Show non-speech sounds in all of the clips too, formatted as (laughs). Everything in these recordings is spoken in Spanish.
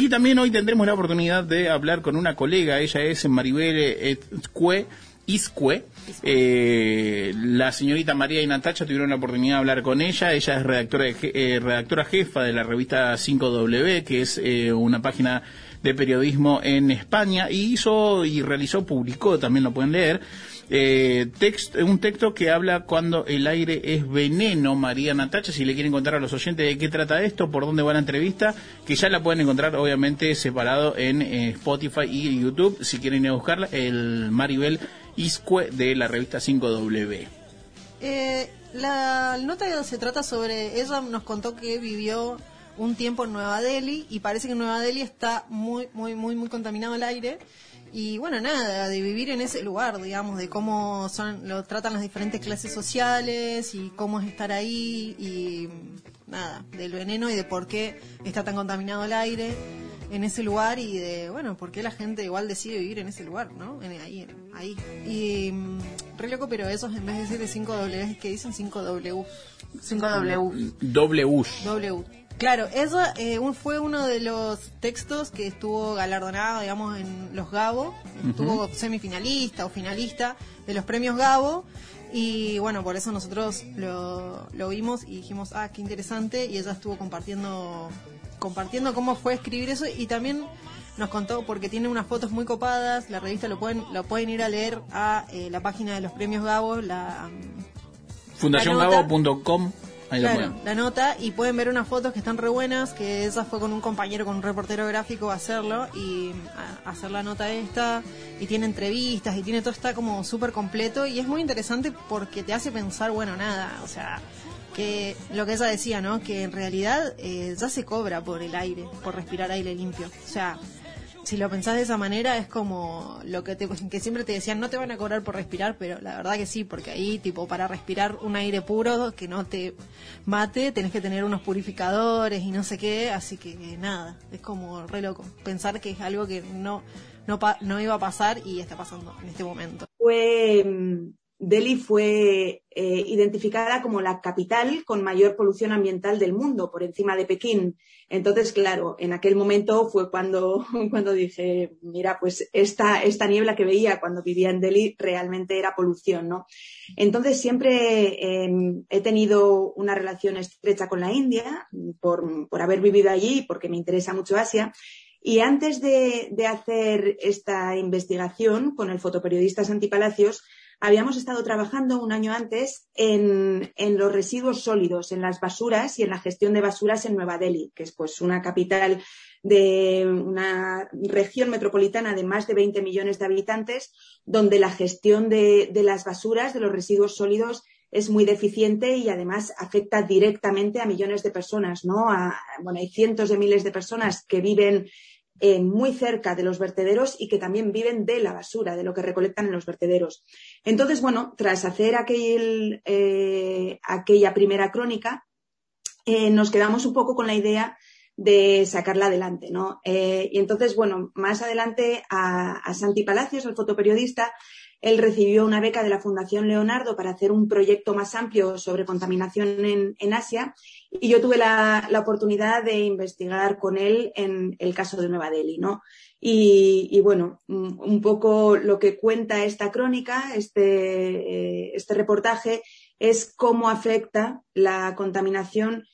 Y también hoy tendremos la oportunidad de hablar con una colega, ella es Maribel Escue, Iscue. Eh, la señorita María y Natacha tuvieron la oportunidad de hablar con ella. Ella es redactora, eh, redactora jefa de la revista 5W, que es eh, una página de periodismo en España, y hizo y realizó, publicó, también lo pueden leer, eh, un texto que habla cuando el aire es veneno, María Natacha, si le quieren contar a los oyentes de qué trata esto, por dónde va la entrevista, que ya la pueden encontrar obviamente separado en eh, Spotify y YouTube, si quieren ir a buscarla, el Maribel Iscue de la revista 5W. Eh, la nota se trata sobre, ella nos contó que vivió un tiempo en Nueva Delhi y parece que en Nueva Delhi está muy, muy, muy, muy contaminado el aire y bueno, nada, de vivir en ese lugar, digamos, de cómo son, lo tratan las diferentes clases sociales y cómo es estar ahí y nada, del veneno y de por qué está tan contaminado el aire en ese lugar y de, bueno, por qué la gente igual decide vivir en ese lugar, ¿no? En, ahí, ahí. Y mm, re loco, pero esos en vez de decir de 5 W, que dicen 5 W. 5 W. W. Claro, eso eh, fue uno de los textos que estuvo galardonado, digamos, en los Gabo. Estuvo semifinalista o finalista de los premios Gabo. Y bueno, por eso nosotros lo, lo vimos y dijimos, ah, qué interesante. Y ella estuvo compartiendo, compartiendo cómo fue escribir eso. Y también nos contó, porque tiene unas fotos muy copadas, la revista lo pueden, lo pueden ir a leer a eh, la página de los premios Gabo, la... Fundaciongabo.com claro, la nota y pueden ver unas fotos que están re buenas, que esa fue con un compañero, con un reportero gráfico a hacerlo y a hacer la nota esta y tiene entrevistas y tiene todo está como súper completo y es muy interesante porque te hace pensar, bueno, nada, o sea, que lo que ella decía, ¿no? Que en realidad eh, ya se cobra por el aire, por respirar aire limpio. O sea, si lo pensás de esa manera es como lo que, te, (laughs) que siempre te decían, no te van a cobrar por respirar, pero la verdad que sí, porque ahí, tipo, para respirar un aire puro que no te mate, tenés que tener unos purificadores y no sé qué, así que nada, es como re loco. Pensar que es algo que no, no, no iba a pasar y está pasando en este momento. Fue Delhi fue eh, identificada como la capital con mayor polución ambiental del mundo, por encima de Pekín. Entonces, claro, en aquel momento fue cuando, (laughs) cuando dije, mira, pues esta, esta niebla que veía cuando vivía en Delhi realmente era polución, ¿no? Entonces, siempre em, he tenido una relación estrecha con la India por, por haber vivido allí, porque me interesa mucho Asia. Y antes de, de hacer esta investigación con el fotoperiodista Santi Palacios, habíamos estado trabajando un año antes en, los residuos sólidos, en las basuras y en la gestión de basuras en Nueva Delhi, que es pues una capital de una región metropolitana de más de 20 millones de habitantes, donde la gestión de, las basuras, de los residuos sólidos, es muy deficiente y además afecta directamente a millones de personas, ¿no? bueno, hay cientos de miles de personas que viven eh, muy cerca de los vertederos y que también viven de la basura, de lo que recolectan en los vertederos. Entonces, bueno, tras hacer aquel, eh, aquella primera crónica, eh, nos quedamos un poco con la idea de sacarla adelante, ¿no? y entonces, bueno, más adelante a, Santi Palacios, el fotoperiodista, él recibió una beca de la Fundación Leonardo para hacer un proyecto más amplio sobre contaminación en, Asia y yo tuve la, oportunidad de investigar con él en el caso de Nueva Delhi, ¿no? Y, bueno, un poco lo que cuenta esta crónica, este, eh, este reportaje, es cómo afecta la contaminación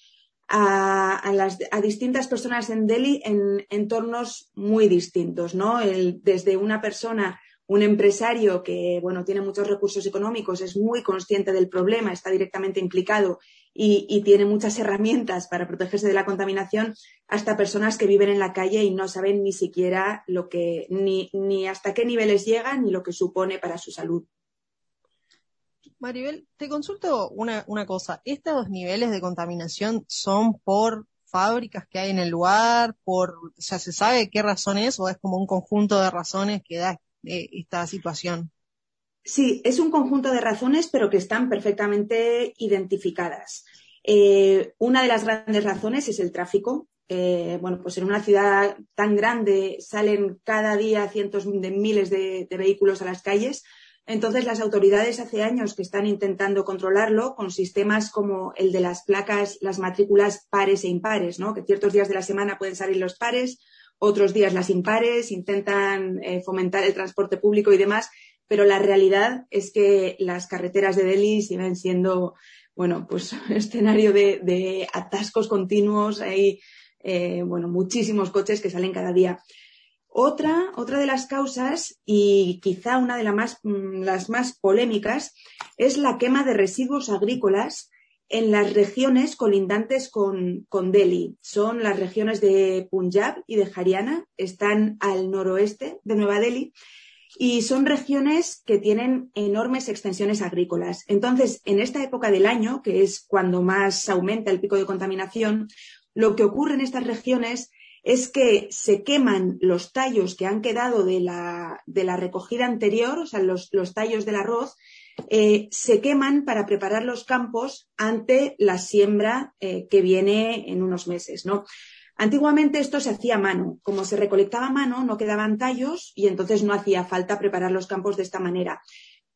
a, a, distintas personas en Delhi en entornos muy distintos, ¿no? desde una persona un empresario que, bueno, tiene muchos recursos económicos, es muy consciente del problema, está directamente implicado y, tiene muchas herramientas para protegerse de la contaminación, hasta personas que viven en la calle y no saben ni siquiera lo que, ni, ni hasta qué niveles llegan ni lo que supone para su salud. Maribel, te consulto una, una cosa. ¿Estos niveles de contaminación son por fábricas que hay en el lugar? Por, o sea, ¿se sabe qué razón es o es como un conjunto de razones que da esta situación? Sí, es un conjunto de razones, pero que están perfectamente identificadas. Eh, una de las grandes razones es el tráfico. Eh, bueno, pues en una ciudad tan grande salen cada día cientos de miles de, vehículos a las calles. Entonces, las autoridades hace años que están intentando controlarlo con sistemas como el de las placas, las matrículas pares e impares, ¿no? Que ciertos días de la semana pueden salir los pares, otros días las impares, intentan eh, fomentar el transporte público y demás, pero la realidad es que las carreteras de Delhi siguen siendo, bueno, pues (laughs) escenario de, atascos continuos, hay, eh, bueno, muchísimos coches que salen cada día. Otra, otra de las causas, y quizá una de más, mm, las más polémicas, es la quema de residuos agrícolas en las regiones colindantes con, con, Delhi. Son las regiones de Punjab y de Haryana, están al noroeste de Nueva Delhi y son regiones que tienen enormes extensiones agrícolas. Entonces, en esta época del año, que es cuando más aumenta el pico de contaminación, lo que ocurre en estas regiones es que se queman los tallos que han quedado de la, de la recogida anterior, o sea, los, los tallos del arroz, eh, se queman para preparar los campos ante la siembra eh, que viene en unos meses, ¿no? Antiguamente esto se hacía a mano. Como se recolectaba a mano, no quedaban tallos y entonces no hacía falta preparar los campos de esta manera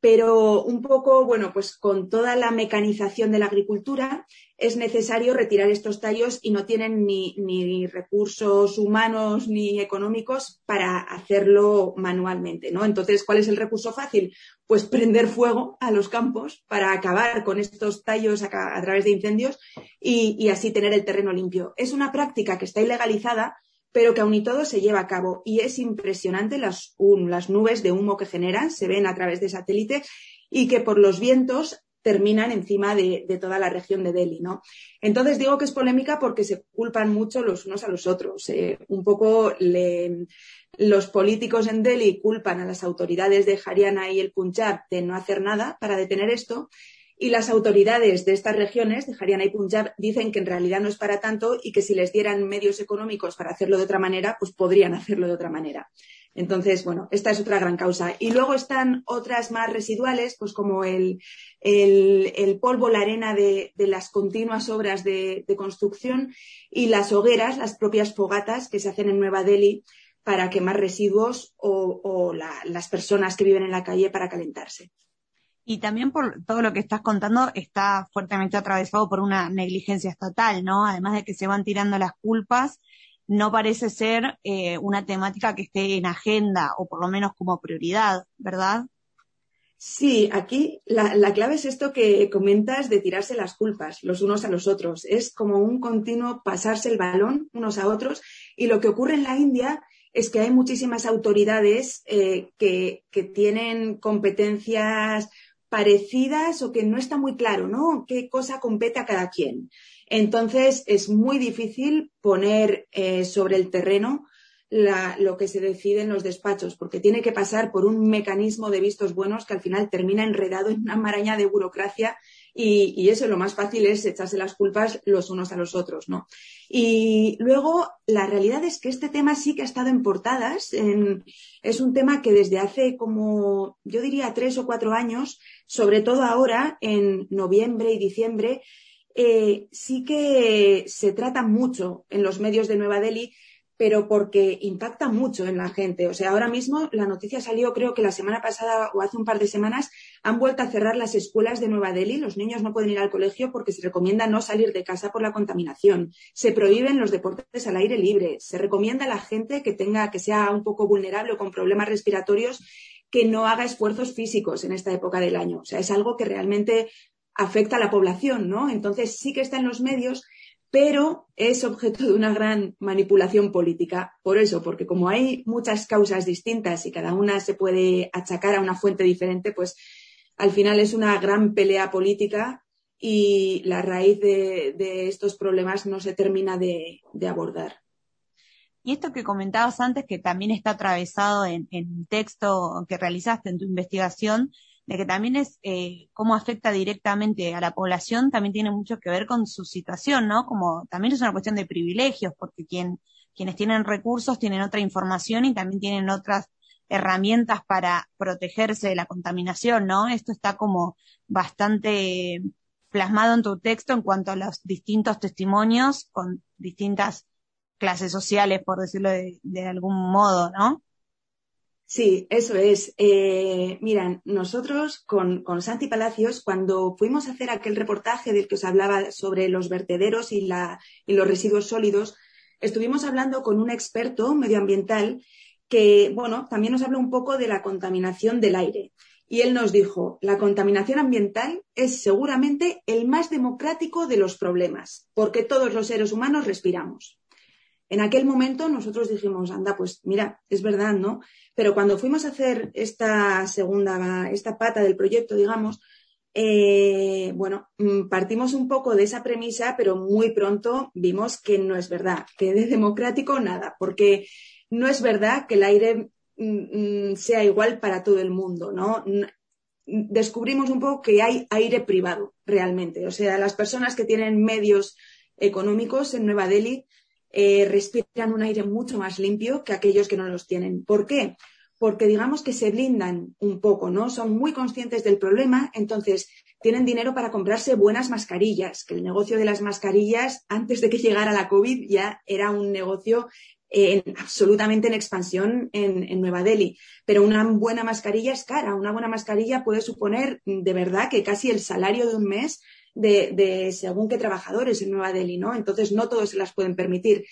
pero un poco, bueno, pues con toda la mecanización de la agricultura es necesario retirar estos tallos y no tienen ni, ni, recursos humanos ni económicos para hacerlo manualmente, ¿no? Entonces, ¿cuál es el recurso fácil? Pues prender fuego a los campos para acabar con estos tallos a, través de incendios y, y así tener el terreno limpio. Es una práctica que está ilegalizada, pero que aún y todo se lleva a cabo. Y es impresionante las, las nubes de humo que generan, se ven a través de satélite y que por los vientos terminan encima de, toda la región de Delhi, ¿no? Entonces digo que es polémica porque se culpan mucho los unos a los otros. Eh, un poco los políticos en Delhi culpan a las autoridades de Haryana y el Punjab de no hacer nada para detener esto y las autoridades de estas regiones, de Haryana y Punjab, dicen que en realidad no es para tanto y que si les dieran medios económicos para hacerlo de otra manera, pues podrían hacerlo de otra manera. Entonces, bueno, esta es otra gran causa. Y luego están otras más residuales, pues como el, polvo, la arena de, las continuas obras de, construcción y las hogueras, las propias fogatas que se hacen en Nueva Delhi para quemar residuos o, las personas que viven en la calle para calentarse. Y también por todo lo que estás contando está fuertemente atravesado por una negligencia estatal, ¿no? Además de que se van tirando las culpas, no parece ser eh, una temática que esté en agenda o por lo menos como prioridad, ¿verdad? Sí, aquí la, la, clave es esto que comentas de tirarse las culpas los unos a los otros. Es como un continuo pasarse el balón unos a otros. Y lo que ocurre en la India es que hay muchísimas autoridades eh, que, tienen competencias parecidas o que no está muy claro, ¿no? ¿Qué cosa compete a cada quien? Entonces, es muy difícil poner eh, sobre el terreno lo que se decide en los despachos, porque tiene que pasar por un mecanismo de vistos buenos que al final termina enredado en una maraña de burocracia y, eso lo más fácil es echarse las culpas los unos a los otros, ¿no? Y luego, la realidad es que este tema sí que ha estado en portadas. es un tema que desde hace como, yo diría, tres o cuatro años, sobre todo ahora, en noviembre y diciembre, eh, sí que se trata mucho en los medios de Nueva Delhi pero porque impacta mucho en la gente. O sea, ahora mismo la noticia salió, creo que la semana pasada o hace un par de semanas, han vuelto a cerrar las escuelas de Nueva Delhi. Los niños no pueden ir al colegio porque se recomienda no salir de casa por la contaminación. Se prohíben los deportes al aire libre. Se recomienda a la gente que tenga, que sea un poco vulnerable o con problemas respiratorios, que no haga esfuerzos físicos en esta época del año. O sea, es algo que realmente afecta a la población, ¿no? Entonces sí que está en los medios, pero es objeto de una gran manipulación política. Por eso, porque como hay muchas causas distintas y cada una se puede achacar a una fuente diferente, pues al final es una gran pelea política y la raíz de, estos problemas no se termina de, abordar. Y esto que comentabas antes, que también está atravesado en, en texto que realizaste en tu investigación, de que también es eh, cómo afecta directamente a la población, también tiene mucho que ver con su situación, ¿no? Como también es una cuestión de privilegios, porque quien, quienes tienen recursos tienen otra información y también tienen otras herramientas para protegerse de la contaminación, ¿no? Esto está como bastante plasmado en tu texto en cuanto a los distintos testimonios con distintas clases sociales, por decirlo de, de algún modo, ¿no? Sí, eso es. Eh, miran, nosotros con, con, Santi Palacios, cuando fuimos a hacer aquel reportaje del que os hablaba sobre los vertederos y, la, y los residuos sólidos, estuvimos hablando con un experto medioambiental que, bueno, también nos habla un poco de la contaminación del aire. Y él nos dijo, la contaminación ambiental es seguramente el más democrático de los problemas, porque todos los seres humanos respiramos. En aquel momento nosotros dijimos, anda, pues mira, es verdad, ¿no? Pero cuando fuimos a hacer esta segunda, esta pata del proyecto, digamos, eh, bueno, mm, partimos un poco de esa premisa, pero muy pronto vimos que no es verdad, que de democrático nada, porque no es verdad que el aire mm, mm, sea igual para todo el mundo, ¿no? Descubrimos un poco que hay aire privado realmente, o sea, las personas que tienen medios económicos en Nueva Delhi eh, respiran un aire mucho más limpio que aquellos que no los tienen. ¿Por qué? Porque digamos que se blindan un poco, ¿no? Son muy conscientes del problema, entonces tienen dinero para comprarse buenas mascarillas, que el negocio de las mascarillas antes de que llegara la COVID ya era un negocio absolutamente en expansión en, Nueva Delhi. Pero una buena mascarilla es cara. Una buena mascarilla puede suponer de verdad que casi el salario de un mes de, según qué trabajadores en Nueva Delhi, ¿no? Entonces no todos se las pueden permitir.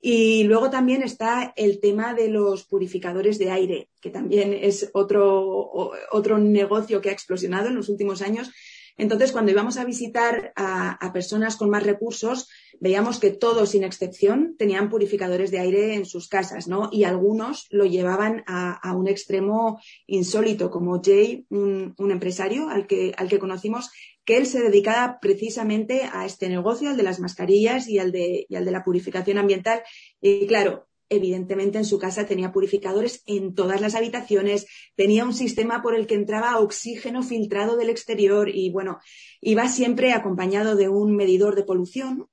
Y luego también está el tema de los purificadores de aire, que también es otro, otro negocio que ha explosionado en los últimos años entonces, cuando íbamos a visitar a, personas con más recursos, veíamos que todos, sin excepción, tenían purificadores de aire en sus casas, ¿no? Y algunos lo llevaban a, un extremo insólito, como Jay, un, empresario al que, al que conocimos, que él se dedicaba precisamente a este negocio, al de las mascarillas y al de, y al de la purificación ambiental. Y claro, evidentemente en su casa tenía purificadores en todas las habitaciones, tenía un sistema por el que entraba oxígeno filtrado del exterior y bueno, iba siempre acompañado de un medidor de polución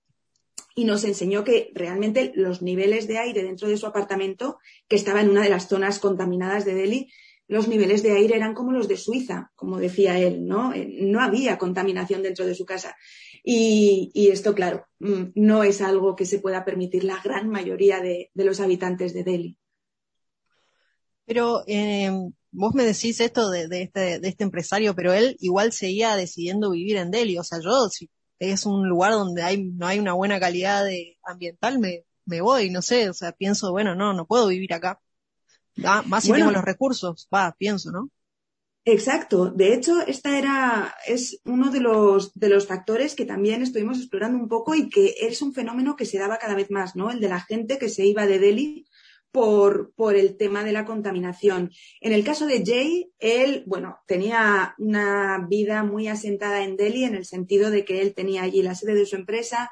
y nos enseñó que realmente los niveles de aire dentro de su apartamento, que estaba en una de las zonas contaminadas de Delhi, los niveles de aire eran como los de Suiza, como decía él, ¿no? Eh, no había contaminación dentro de su casa. Y, esto, claro, mm, no es algo que se pueda permitir la gran mayoría de, los habitantes de Delhi. Pero eh, vos me decís esto de, este, de este empresario, pero él igual seguía decidiendo vivir en Delhi. O sea, yo, si es un lugar donde hay, no hay una buena calidad de ambiental, me, me voy, no sé, o sea, pienso, bueno, no, no puedo vivir acá. Ah, más si tengo los recursos, va, pienso, ¿no? Exacto. De hecho, esta era, es uno de los, de los factores que también estuvimos explorando un poco y que es un fenómeno que se daba cada vez más, ¿no? El de la gente que se iba de Delhi por, por el tema de la contaminación. En el caso de Jay, él, bueno, tenía una vida muy asentada en Delhi en el sentido de que él tenía allí la sede de su empresa,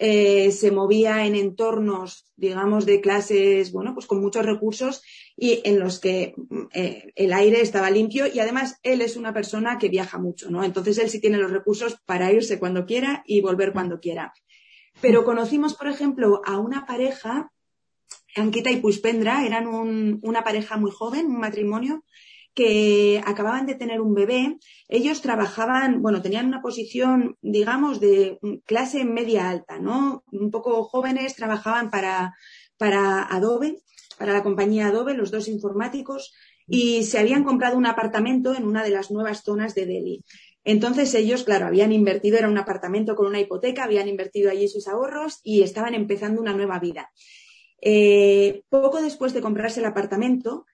eh, se movía en entornos, digamos, de clases, bueno, pues con muchos recursos y en los que eh, el aire estaba limpio y además él es una persona que viaja mucho, ¿no? Entonces él sí tiene los recursos para irse cuando quiera y volver cuando quiera. Pero conocimos, por ejemplo, a una pareja, Ankita y Puspendra, eran una pareja muy joven, un matrimonio, que acababan de tener un bebé, ellos trabajaban, bueno, tenían una posición, digamos, de clase media alta, ¿no? Un poco jóvenes, trabajaban para, para Adobe, para la compañía Adobe, los dos informáticos, y se habían comprado un apartamento en una de las nuevas zonas de Delhi. Entonces ellos, claro, habían invertido, era un apartamento con una hipoteca, habían invertido allí sus ahorros y estaban empezando una nueva vida. Eh, poco después de comprarse el apartamento,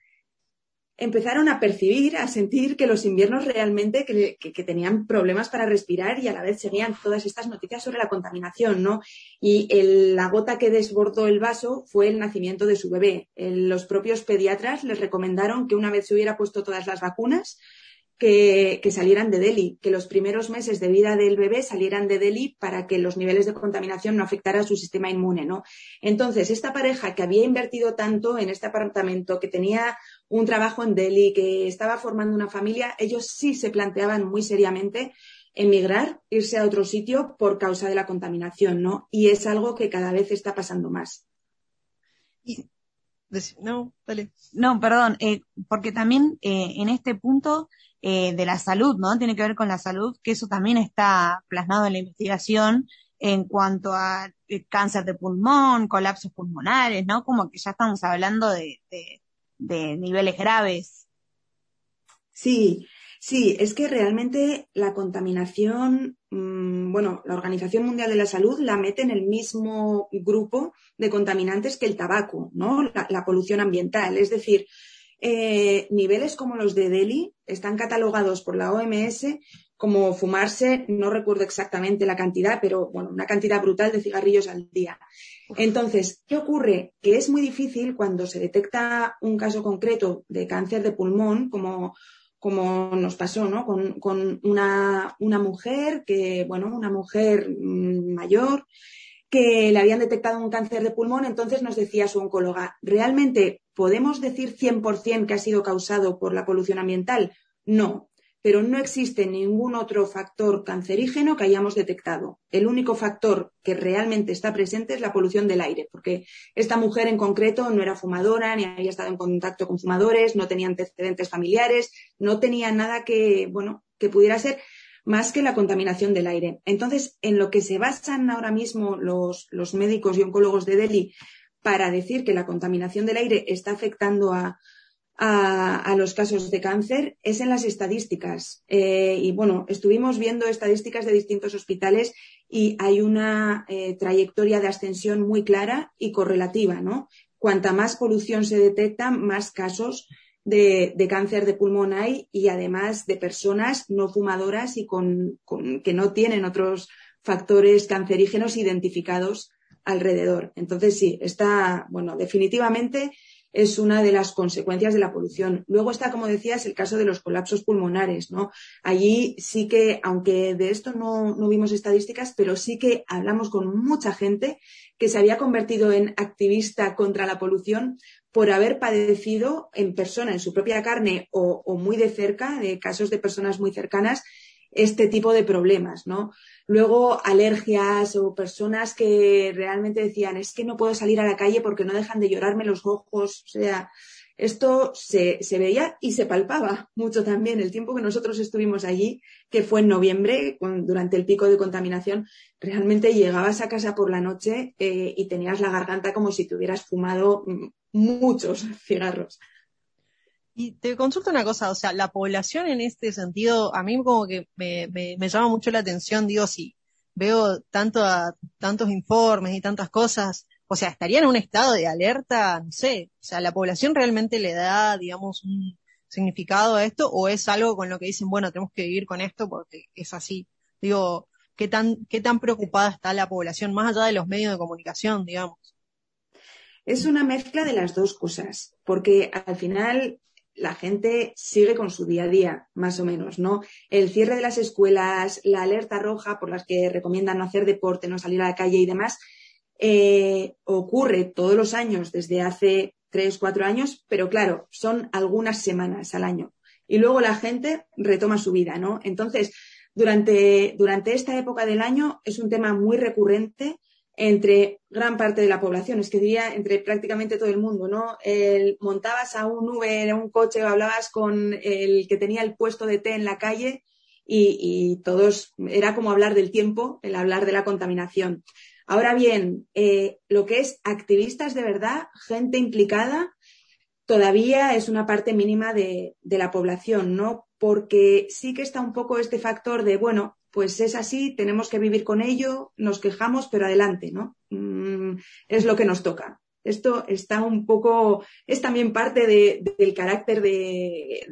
empezaron a percibir, a sentir que los inviernos realmente que, tenían problemas para respirar y a la vez seguían todas estas noticias sobre la contaminación, ¿no? Y la gota que desbordó el vaso fue el nacimiento de su bebé. los propios pediatras les recomendaron que una vez se hubiera puesto todas las vacunas, que, salieran de Delhi, que los primeros meses de vida del bebé salieran de Delhi para que los niveles de contaminación no afectaran a su sistema inmune, ¿no? Entonces, esta pareja que había invertido tanto en este apartamento, que tenía un trabajo en Delhi, que estaba formando una familia, ellos sí se planteaban muy seriamente emigrar, irse a otro sitio por causa de la contaminación, ¿no? Y es algo que cada vez está pasando más. no, No, perdón, eh, porque también eh, en este punto eh, de la salud, ¿no? Tiene que ver con la salud, que eso también está plasmado en la investigación en cuanto a cáncer de pulmón, colapsos pulmonares, ¿no? Como que ya estamos hablando de, niveles graves. Sí, Sí, es que realmente la contaminación, mm, bueno, la Organización Mundial de la Salud la mete en el mismo grupo de contaminantes que el tabaco, ¿no? La, polución ambiental. Es decir, eh, niveles como los de Delhi están catalogados por la OMS como fumarse, no recuerdo exactamente la cantidad, pero bueno, una cantidad brutal de cigarrillos al día. Entonces, ¿qué ocurre? Que es muy difícil cuando se detecta un caso concreto de cáncer de pulmón, como como nos pasó, ¿no? Con, una, mujer que, bueno, una mujer mm, mayor que le habían detectado un cáncer de pulmón, entonces nos decía su oncóloga, ¿realmente podemos decir 100% que ha sido causado por la polución ambiental? No, pero no existe ningún otro factor cancerígeno que hayamos detectado. El único factor que realmente está presente es la polución del aire, porque esta mujer en concreto no era fumadora, ni había estado en contacto con fumadores, no tenía antecedentes familiares, no tenía nada que, bueno, que pudiera ser más que la contaminación del aire. Entonces, en lo que se basan ahora mismo los, los médicos y oncólogos de Delhi para decir que la contaminación del aire está afectando a, a, los casos de cáncer es en las estadísticas. Eh, y bueno, estuvimos viendo estadísticas de distintos hospitales y hay una eh, trayectoria de ascensión muy clara y correlativa, ¿no? Cuanta más polución se detecta, más casos de, cáncer de pulmón hay y además de personas no fumadoras y con, que no tienen otros factores cancerígenos identificados alrededor. Entonces, sí, está, bueno, definitivamente es una de las consecuencias de la polución. Luego está, como decías, el caso de los colapsos pulmonares, ¿no? Allí sí que, aunque de esto no, vimos estadísticas, pero sí que hablamos con mucha gente que se había convertido en activista contra la polución por haber padecido en persona, en su propia carne o, o muy de cerca, de casos de personas muy cercanas, este tipo de problemas, ¿no? Luego, alergias o personas que realmente decían, es que no puedo salir a la calle porque no dejan de llorarme los ojos. O sea, esto se, veía y se palpaba mucho también. El tiempo que nosotros estuvimos allí, que fue en noviembre, durante el pico de contaminación, realmente llegabas a casa por la noche eh, y tenías la garganta como si te hubieras fumado muchos (laughs) cigarros. Y te consulto una cosa, o sea, la población en este sentido, a mí como que me, llama mucho la atención, digo, si veo tanto a, tantos informes y tantas cosas, o sea, estaría en un estado de alerta, no sé, o sea, la población realmente le da, digamos, un significado a esto o es algo con lo que dicen, bueno, tenemos que vivir con esto porque es así. Digo, ¿qué tan, qué tan preocupada está la población más allá de los medios de comunicación, digamos? Es una mezcla de las dos cosas, porque al final la gente sigue con su día a día, más o menos, ¿no? El cierre de las escuelas, la alerta roja por las que recomiendan no hacer deporte, no salir a la calle y demás, eh, ocurre todos los años desde hace tres, cuatro años, pero claro, son algunas semanas al año. Y luego la gente retoma su vida, ¿no? Entonces, durante, durante esta época del año es un tema muy recurrente entre gran parte de la población, es que diría entre prácticamente todo el mundo, ¿no? El, montabas a un Uber, a un coche o hablabas con el que tenía el puesto de té en la calle y, todos, era como hablar del tiempo, el hablar de la contaminación. Ahora bien, eh, lo que es activistas de verdad, gente implicada, todavía es una parte mínima de, de la población, ¿no? Porque sí que está un poco este factor de, bueno, pues es así, tenemos que vivir con ello, nos quejamos, pero adelante, ¿no? Mm, es lo que nos toca. Esto está un poco, es también parte del carácter de,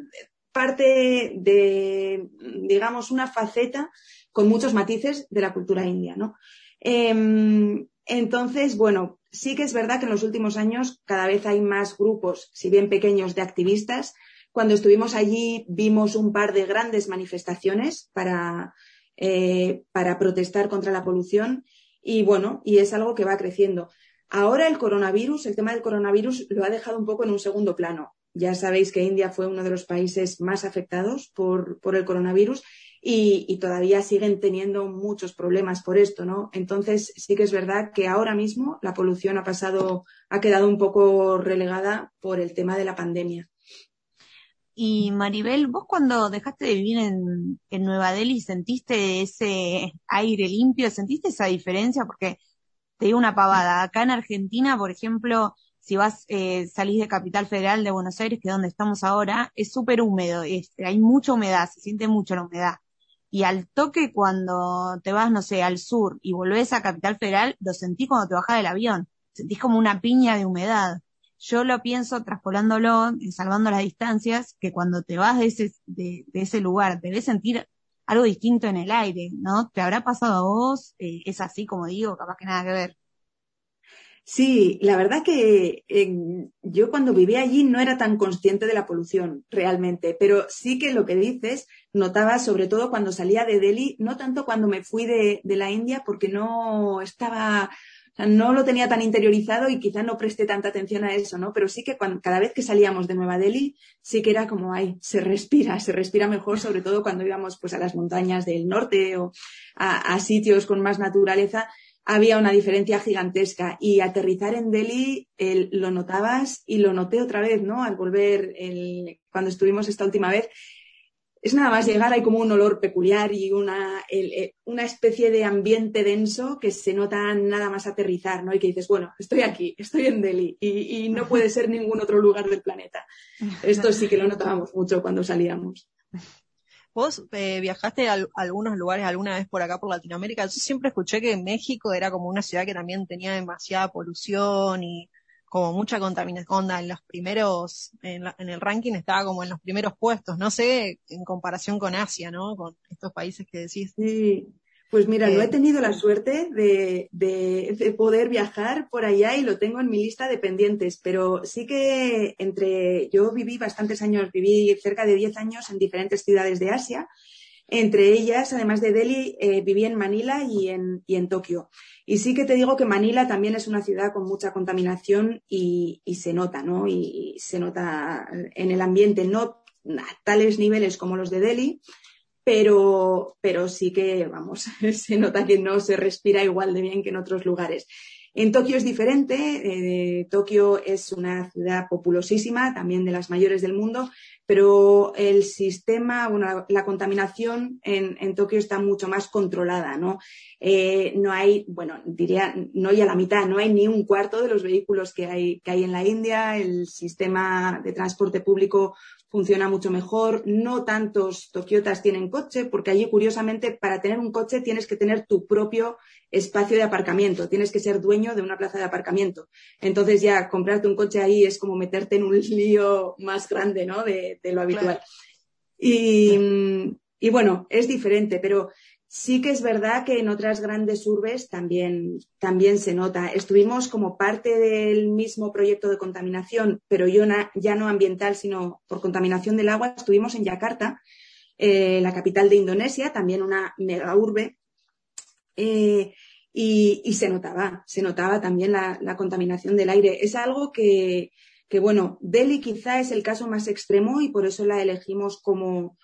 parte de, digamos, una faceta con muchos matices de la cultura india, ¿no? Em, entonces, bueno, sí que es verdad que en los últimos años cada vez hay más grupos, si bien pequeños, de activistas. Cuando estuvimos allí vimos un par de grandes manifestaciones para, eh, para protestar contra la polución y bueno, y es algo que va creciendo. Ahora el coronavirus, el tema del coronavirus lo ha dejado un poco en un segundo plano. Ya sabéis que India fue uno de los países más afectados por, el coronavirus y, todavía siguen teniendo muchos problemas por esto, ¿no? Entonces sí que es verdad que ahora mismo la polución ha pasado, ha quedado un poco relegada por el tema de la pandemia. Y Maribel, vos cuando dejaste de vivir en, en Nueva Delhi, ¿sentiste ese aire limpio? ¿Sentiste esa diferencia? Porque te digo una pavada. Acá en Argentina, por ejemplo, si vas, eh, salís de Capital Federal de Buenos Aires, que es donde estamos ahora, es súper húmedo, hay mucha humedad, se siente mucho la humedad. Y al toque cuando te vas, no sé, al sur y volvés a Capital Federal, lo sentís cuando te bajás del avión. Sentís como una piña de humedad. Yo lo pienso traspolándolo, salvando las distancias, que cuando te vas de ese, de, ese lugar, debes sentir algo distinto en el aire, ¿no? ¿Te habrá pasado a vos? Eh, ¿Es así como digo? Capaz que nada que ver. Sí, la verdad que yo cuando vivía allí no era tan consciente de la polución realmente, pero sí que lo que dices notaba sobre todo cuando salía de Delhi, no tanto cuando me fui de, la India porque no estaba, no lo tenía tan interiorizado y quizá no presté tanta atención a eso, ¿no? Pero sí que cada vez que salíamos de Nueva Delhi, sí que era como, ay, se respira, se respira mejor, sobre todo cuando íbamos pues a las montañas del norte o a sitios con más naturaleza había una diferencia gigantesca y aterrizar en Delhi lo notabas y lo noté otra vez, ¿no? Al volver cuando estuvimos esta última vez. Es nada más llegar, hay como un olor peculiar y una, una especie de ambiente denso que se nota nada más aterrizar, ¿no? Y que dices, bueno, estoy aquí, estoy en Delhi y, y no puede ser ningún otro lugar del planeta. Esto sí que lo notábamos mucho cuando salíamos. Vos eh, viajaste a, algunos lugares alguna vez por acá, por Latinoamérica. Yo siempre escuché que México era como una ciudad que también tenía demasiada polución y como mucha contaminación. En los primeros, en, en, el ranking estaba como en los primeros puestos. No sé, en comparación con Asia, ¿no? Con estos países que decís. Sí, pues mira, no he tenido la suerte de, poder viajar por allá y lo tengo en mi lista de pendientes, pero sí que entre, yo viví bastantes años, viví cerca de 10 años en diferentes ciudades de Asia. Entre ellas, además de Delhi, eh, viví en Manila y en, Tokio. Y sí que te digo que Manila también es una ciudad con mucha contaminación y, y se nota, ¿no? Y se nota en el ambiente, no a tales niveles como los de Delhi, pero, pero sí que, vamos, (laughs) se nota que no se respira igual de bien que en otros lugares. En Tokio es diferente. Eh, Tokio es una ciudad populosísima, también de las mayores del mundo, pero el sistema, bueno, la contaminación en, en Tokio está mucho más controlada, ¿no? Eh, no hay, bueno, diría, no hay a la mitad, no hay ni un cuarto de los vehículos que hay, que hay en la India. El sistema de transporte público funciona mucho mejor. No tantos tokiotas tienen coche, porque allí, curiosamente, para tener un coche tienes que tener tu propio espacio de aparcamiento, tienes que ser dueño de una plaza de aparcamiento. Entonces ya comprarte un coche ahí es como meterte en un (laughs) lío más grande, ¿no? De, lo habitual. Y, y bueno, es diferente, pero Sí que es verdad que en otras grandes urbes también, también se nota. Estuvimos como parte del mismo proyecto de contaminación, pero yo ya no ambiental, sino por contaminación del agua. Estuvimos en Yakarta, eh, la capital de Indonesia, también una mega urbe. Eh, y, se notaba, se notaba también la, la, contaminación del aire. Es algo que, que, bueno, Delhi quizá es el caso más extremo y por eso la elegimos como,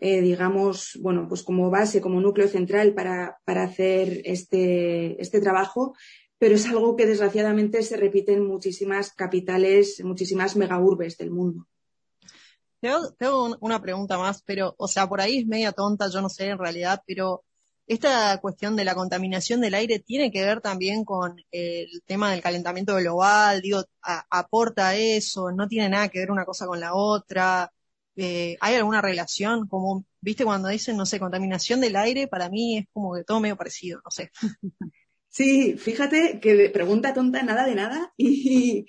eh, digamos, bueno, pues como base, como núcleo central para, para hacer este, este trabajo, pero es algo que desgraciadamente se repite en muchísimas capitales, muchísimas megaurbes del mundo. Tengo, una pregunta más, pero, o sea, por ahí es media tonta, yo no sé en realidad, pero esta cuestión de la contaminación del aire tiene que ver también con el tema del calentamiento global, digo, aporta eso, no tiene nada que ver una cosa con la otra. Eh, ¿hay alguna relación? Como, viste, cuando dicen, no sé, contaminación del aire, para mí es como que todo medio parecido, no sé. (laughs) Sí, fíjate que pregunta tonta, nada de nada. (laughs) Y,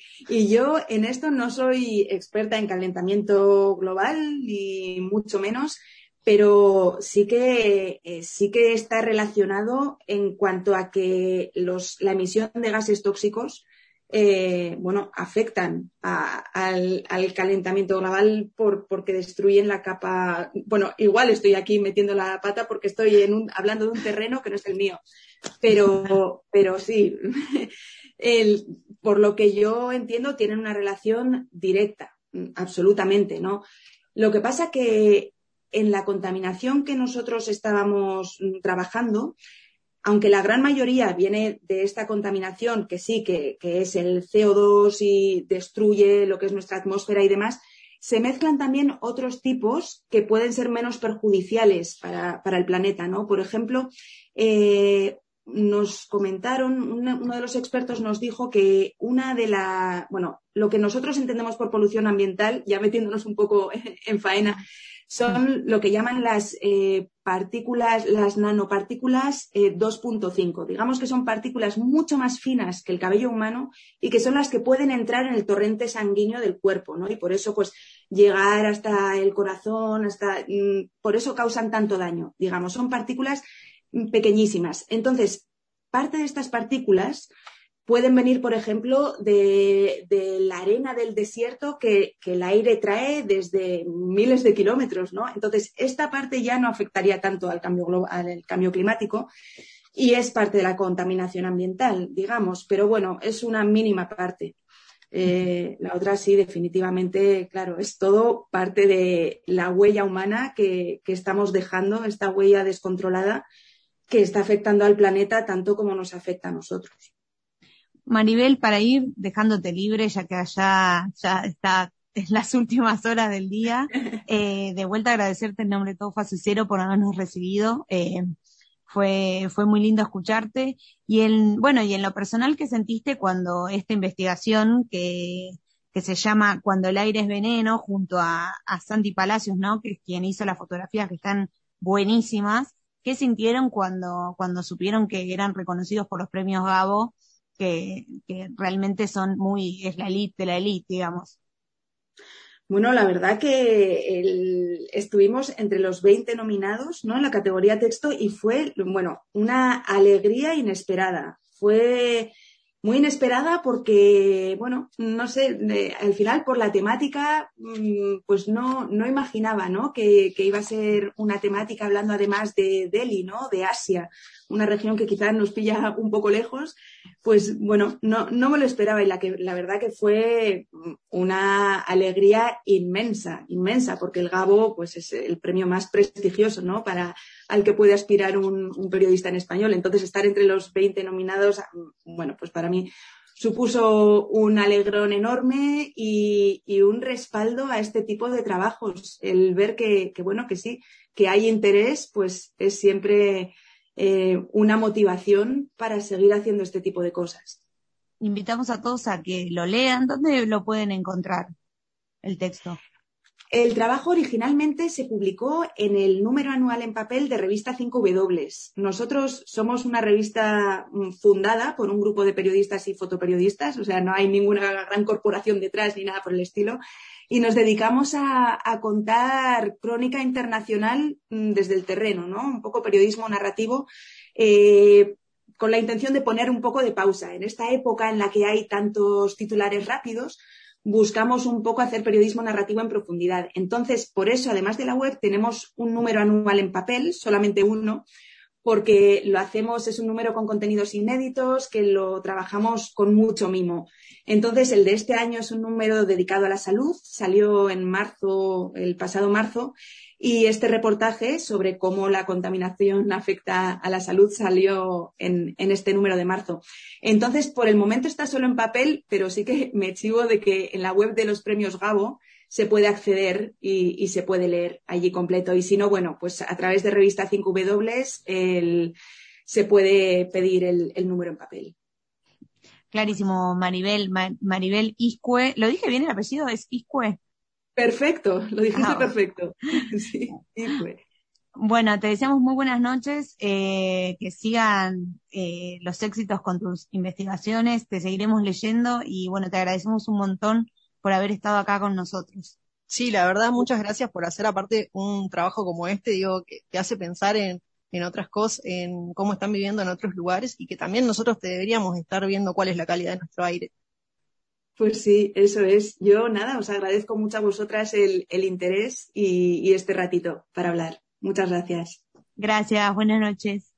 yo en esto no soy experta en calentamiento global, ni mucho menos, pero sí que, eh, sí que está relacionado en cuanto a que los, la emisión de gases tóxicos eh, bueno, afectan al, calentamiento global por, porque destruyen la capa. Bueno, igual estoy aquí metiendo la pata porque estoy en un, hablando de un terreno que no es el mío, pero, pero sí, (laughs) por lo que yo entiendo, tienen una relación directa, absolutamente, ¿no? Lo que pasa que en la contaminación que nosotros estábamos trabajando, aunque la gran mayoría viene de esta contaminación, que sí, que, es el CO2 y destruye lo que es nuestra atmósfera y demás, se mezclan también otros tipos que pueden ser menos perjudiciales para, el planeta, ¿no? Por ejemplo, eh, nos comentaron, uno de los expertos nos dijo que una de las, bueno, lo que nosotros entendemos por polución ambiental, ya metiéndonos un poco (laughs) en faena, son lo que llaman las eh, partículas, las nanopartículas 2.5. Eh, Digamos que son partículas mucho más finas que el cabello humano y que son las que pueden entrar en el torrente sanguíneo del cuerpo, ¿no? Y por eso, pues, llegar hasta el corazón, hasta, mm, por eso causan tanto daño. Digamos, son partículas mm, pequeñísimas. Entonces, parte de estas partículas pueden venir, por ejemplo, de, la arena del desierto que, el aire trae desde miles de kilómetros, ¿no? Entonces, esta parte ya no afectaría tanto al cambio, al cambio climático y es parte de la contaminación ambiental, digamos, pero bueno, es una mínima parte. Eh, la otra sí, definitivamente, claro, es todo parte de la huella humana que estamos dejando, esta huella descontrolada que está afectando al planeta tanto como nos afecta a nosotros. Maribel, para ir dejándote libre, ya que allá ya está en las últimas horas del día, (laughs) eh, de vuelta agradecerte en nombre de todo Facicero por habernos recibido. Eh, fue, fue muy lindo escucharte. Y en, bueno, y en lo personal que sentiste cuando esta investigación que, que se llama Cuando el aire es veneno, junto a, a Santi Palacios, ¿no? Que es quien hizo las fotografías que están buenísimas. ¿Qué sintieron cuando, cuando supieron que eran reconocidos por los premios Gabo que, realmente son muy, es la elite de la elite, digamos. Bueno, la verdad que estuvimos entre los 20 nominados ¿no? en la categoría texto y fue, bueno, una alegría inesperada. Fue muy inesperada porque, bueno, no sé, al final por la temática, mm, pues no, no imaginaba, ¿no? Que, que, iba a ser una temática hablando además de Delhi, ¿no? De Asia, una región que quizás nos pilla un poco lejos, pues bueno, no, no me lo esperaba y la, que, la verdad que fue una alegría inmensa, inmensa, porque el Gabo pues es el premio más prestigioso, ¿no? Para al que puede aspirar un, periodista en español. Entonces, estar entre los 20 nominados, bueno, pues para mí supuso un alegrón enorme y, un respaldo a este tipo de trabajos. El ver que, que, bueno, que sí, que hay interés, pues es siempre eh, una motivación para seguir haciendo este tipo de cosas. Invitamos a todos a que lo lean. ¿Dónde lo pueden encontrar el texto? El trabajo originalmente se publicó en el número anual en papel de revista 5W. Nosotros somos una revista mm, fundada por un grupo de periodistas y fotoperiodistas, o sea, no hay ninguna gran corporación detrás ni nada por el estilo y nos dedicamos a, contar crónica internacional mm, desde el terreno, ¿no? Un poco periodismo narrativo, eh, con la intención de poner un poco de pausa. En esta época en la que hay tantos titulares rápidos, buscamos un poco hacer periodismo narrativo en profundidad. Entonces, por eso, además de la web, tenemos un número anual en papel, solamente uno, porque lo hacemos, es un número con contenidos inéditos, que lo trabajamos con mucho mimo. Entonces, el de este año es un número dedicado a la salud, salió en marzo, el pasado marzo, y este reportaje sobre cómo la contaminación afecta a la salud salió en, en, este número de marzo. Entonces, por el momento está solo en papel, pero sí que me chivo de que en la web de los premios Gabo se puede acceder y, se puede leer allí completo. Y si no, bueno, pues a través de revista 5W se puede pedir el, número en papel. Clarísimo, Maribel, Maribel Iscue. ¿Lo dije bien el apellido? ¿Es Iscue? Perfecto, lo dijiste ah, perfecto. (laughs) Sí, Iscue. Bueno, te deseamos muy buenas noches, eh, que sigan eh, los éxitos con tus investigaciones, te seguiremos leyendo y bueno, te agradecemos un montón por haber estado acá con nosotros. Sí, la verdad, muchas gracias por hacer aparte un trabajo como este, digo, que te hace pensar en, en otras cosas, en cómo están viviendo en otros lugares y que también nosotros deberíamos estar viendo cuál es la calidad de nuestro aire. Pues sí, eso es. Yo nada, os agradezco mucho a vosotras el, el interés y, y este ratito para hablar. Muchas gracias. Gracias, buenas noches.